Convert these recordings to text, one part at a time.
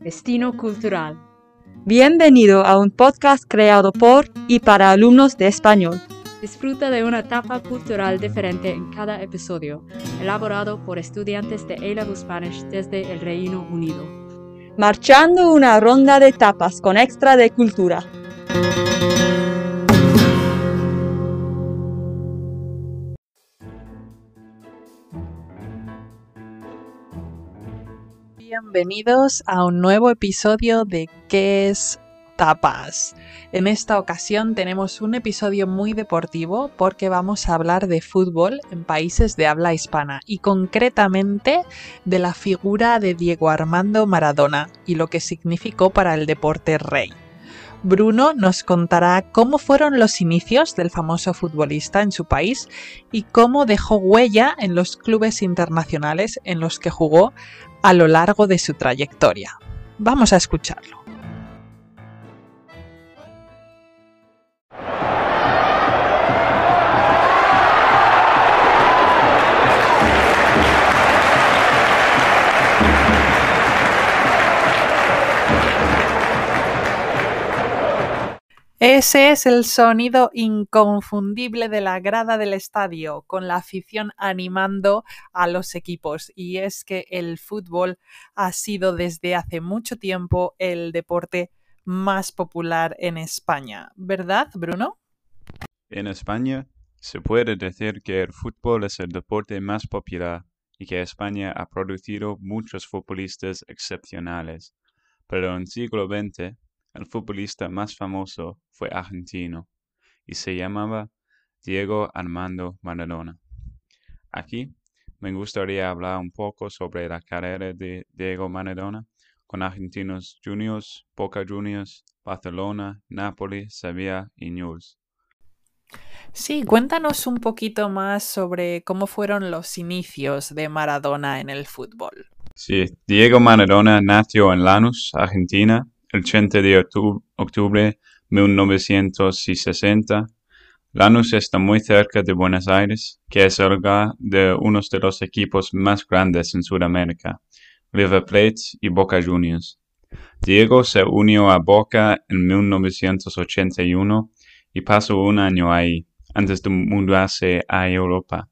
Destino Cultural. Bienvenido a un podcast creado por y para alumnos de español. Disfruta de una etapa cultural diferente en cada episodio, elaborado por estudiantes de A-Level Spanish desde el Reino Unido. Marchando una ronda de tapas con extra de cultura. Bienvenidos a un nuevo episodio de ¿Qué es tapas? En esta ocasión tenemos un episodio muy deportivo porque vamos a hablar de fútbol en países de habla hispana y concretamente de la figura de Diego Armando Maradona y lo que significó para el deporte rey. Bruno nos contará cómo fueron los inicios del famoso futbolista en su país y cómo dejó huella en los clubes internacionales en los que jugó a lo largo de su trayectoria. Vamos a escucharlo. Ese es el sonido inconfundible de la grada del estadio, con la afición animando a los equipos. Y es que el fútbol ha sido desde hace mucho tiempo el deporte más popular en España. ¿Verdad, Bruno? En España se puede decir que el fútbol es el deporte más popular y que España ha producido muchos futbolistas excepcionales. Pero en el siglo XX el futbolista más famoso fue argentino y se llamaba Diego Armando Maradona. Aquí me gustaría hablar un poco sobre la carrera de Diego Maradona con Argentinos Juniors, Boca Juniors, Barcelona, Napoli, Sevilla y Newell's. Sí, cuéntanos un poquito más sobre cómo fueron los inicios de Maradona en el fútbol. Sí, Diego Maradona nació en Lanús, Argentina, el 30 de octubre de 1960. Lanús está muy cerca de Buenos Aires, que es el hogar de uno de los equipos más grandes en Sudamérica, River Plate y Boca Juniors. Diego se unió a Boca en 1981 y pasó un año ahí, antes de mudarse a Europa.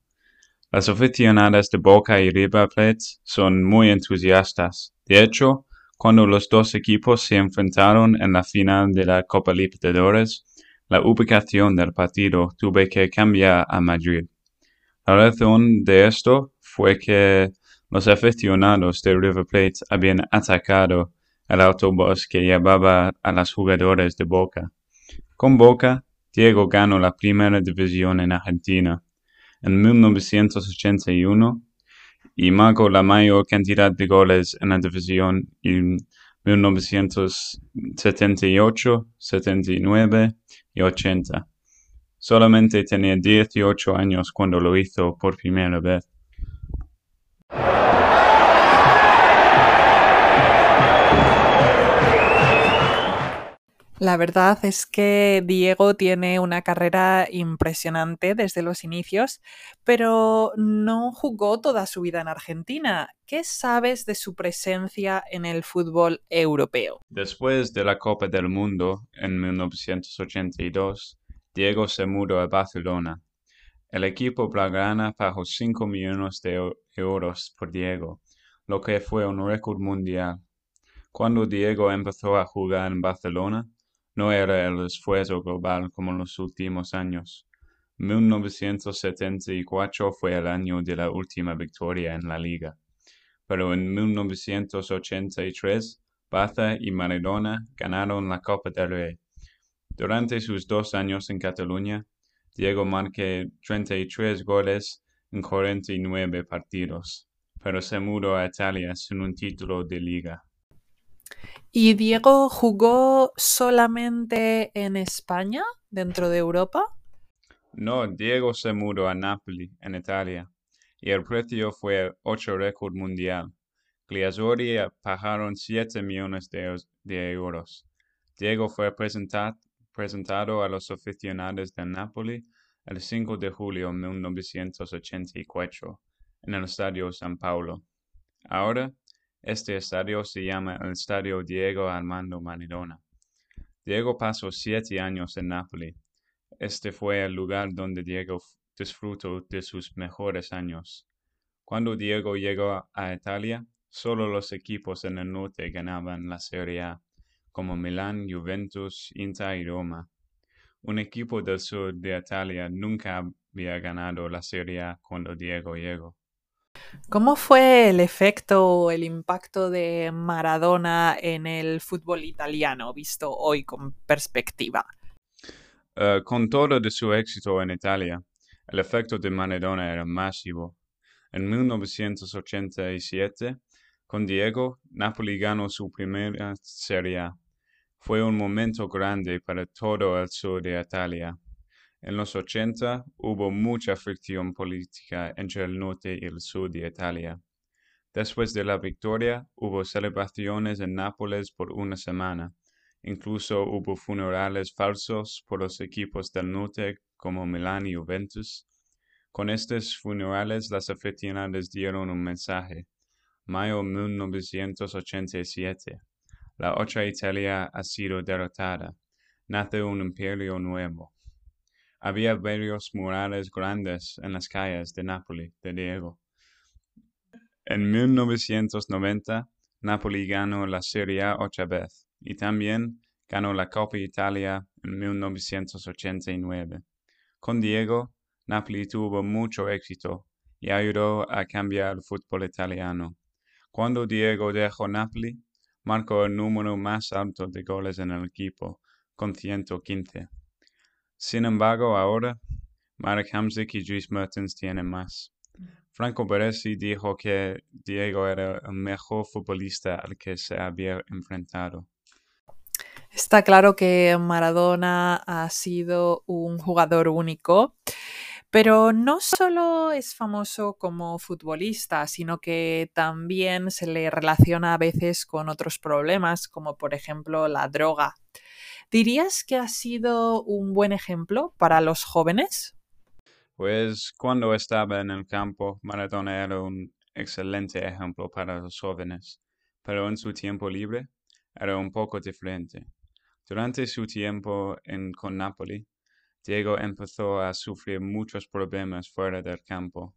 Las aficionadas de Boca y River Plate son muy entusiastas. De hecho, cuando los dos equipos se enfrentaron en la final de la Copa Libertadores, la ubicación del partido tuve que cambiar a Madrid. La razón de esto fue que los aficionados de River Plate habían atacado el autobús que llevaba a los jugadores de Boca. Con Boca, Diego ganó la primera división en Argentina. En 1981 y marcó la mayor cantidad de goles en la división en 1978, 79 y 80. Solamente tenía 18 años cuando lo hizo por primera vez. La verdad es que Diego tiene una carrera impresionante desde los inicios, pero no jugó toda su vida en Argentina. ¿Qué sabes de su presencia en el fútbol europeo? Después de la Copa del Mundo en 1982, Diego se mudó a Barcelona. El equipo blaugrana pagó 5 millones de euros por Diego, lo que fue un récord mundial. Cuando Diego empezó a jugar en Barcelona, no era el esfuerzo global como en los últimos años. 1974 fue el año de la última victoria en la liga. Pero en 1983, Barça y Maradona ganaron la Copa del Rey. Durante sus dos años en Cataluña, Diego marcó 33 goles en 49 partidos, pero se mudó a Italia sin un título de liga. ¿Y Diego jugó solamente en España, dentro de Europa? No, Diego se mudó a Napoli, en Italia, y el precio fue ocho récord mundial. Gliazori pagaron 7 millones de, euros. Diego fue presentado a los aficionados de Napoli el 5 de julio de 1984 en el Estadio San Paulo. Ahora Este estadio se llama el Estadio Diego Armando Maradona. Diego pasó siete años en Nápoles. Este fue el lugar donde Diego disfrutó de sus mejores años. Cuando Diego llegó a Italia, solo los equipos en el norte ganaban la Serie A, como Milán, Juventus, Inter y Roma. Un equipo del sur de Italia nunca había ganado la Serie A cuando Diego llegó. ¿Cómo fue el efecto o el impacto de Maradona en el fútbol italiano, visto hoy con perspectiva? Uh, con todo de su éxito en Italia, el efecto de Maradona era masivo. En 1987, con Diego, Napoli ganó su primera Serie A. Fue un momento grande para todo el sur de Italia. En los 80 hubo mucha fricción política entre el norte y el sur de Italia. Después de la victoria hubo celebraciones en Nápoles por una semana. Incluso hubo funerales falsos por los equipos del norte como Milán y Juventus. Con estos funerales las aficionadas dieron un mensaje. Mayo 1987. La otra Italia ha sido derrotada. Nace un imperio nuevo. Había varios murales grandes en las calles de Nápoles de Diego. En 1990, Napoli ganó la Serie A otra vez y también ganó la Copa Italia en 1989. Con Diego, Napoli tuvo mucho éxito y ayudó a cambiar el fútbol italiano. Cuando Diego dejó Napoli, marcó el número más alto de goles en el equipo, con 115. Sin embargo, ahora, Marek Hamzik y Dries Mertens tienen más. Franco Baresi dijo que Diego era el mejor futbolista al que se había enfrentado. Está claro que Maradona ha sido un jugador único, pero no solo es famoso como futbolista, sino que también se le relaciona a veces con otros problemas, como por ejemplo la droga. ¿Dirías que ha sido un buen ejemplo para los jóvenes? Pues cuando estaba en el campo, Maradona era un excelente ejemplo para los jóvenes, pero en su tiempo libre era un poco diferente. Durante su tiempo en, con Napoli, Diego empezó a sufrir muchos problemas fuera del campo.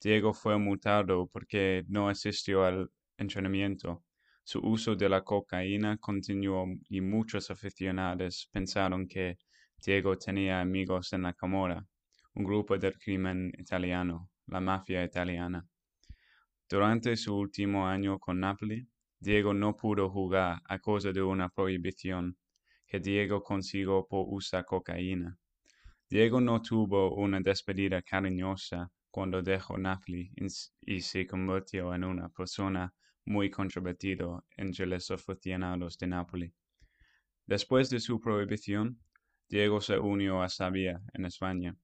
Diego fue multado porque no asistió al entrenamiento su uso de la cocaína continuó y muchos aficionados pensaron que Diego tenía amigos en la Camorra, un grupo del crimen italiano, la mafia italiana. Durante su último año con Napoli, Diego no pudo jugar a causa de una prohibición que Diego consiguió por usar cocaína. Diego no tuvo una despedida cariñosa cuando dejó Napoli y se convirtió en una persona muy controvertido entre los aficionados de Nápoles. Después de su prohibición, Diego se unió a Sabia en España.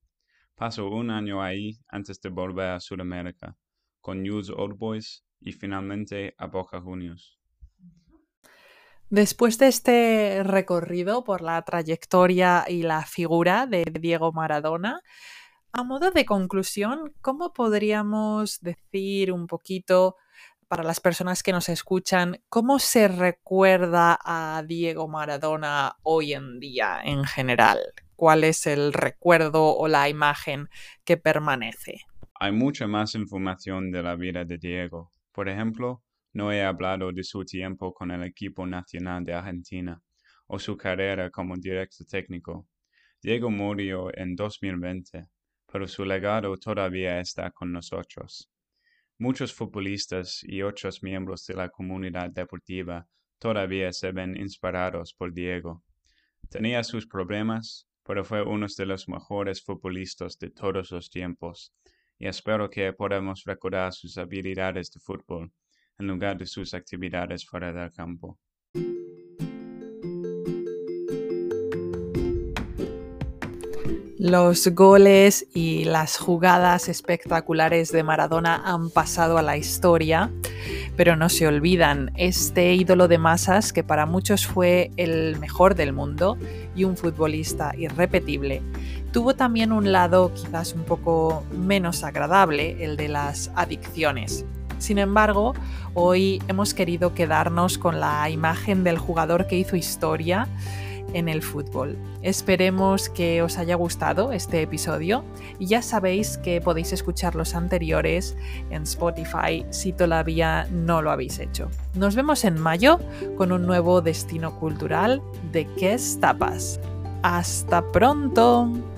Pasó un año ahí antes de volver a Sudamérica, con News Old Boys y finalmente a Boca Juniors. Después de este recorrido por la trayectoria y la figura de Diego Maradona, a modo de conclusión, ¿cómo podríamos decir un poquito para las personas que nos escuchan, ¿cómo se recuerda a Diego Maradona hoy en día en general? ¿Cuál es el recuerdo o la imagen que permanece? Hay mucha más información de la vida de Diego. Por ejemplo, no he hablado de su tiempo con el equipo nacional de Argentina o su carrera como director técnico. Diego murió en 2020, pero su legado todavía está con nosotros. Muchos futbolistas y otros miembros de la comunidad deportiva todavía se ven inspirados por Diego. Tenía sus problemas, pero fue uno de los mejores futbolistas de todos los tiempos, y espero que podamos recordar sus habilidades de fútbol en lugar de sus actividades fuera del campo. Los goles y las jugadas espectaculares de Maradona han pasado a la historia, pero no se olvidan este ídolo de masas que para muchos fue el mejor del mundo y un futbolista irrepetible. Tuvo también un lado quizás un poco menos agradable, el de las adicciones. Sin embargo, hoy hemos querido quedarnos con la imagen del jugador que hizo historia en el fútbol. Esperemos que os haya gustado este episodio y ya sabéis que podéis escuchar los anteriores en Spotify si todavía no lo habéis hecho. Nos vemos en mayo con un nuevo destino cultural de Qué Tapas. ¡Hasta pronto!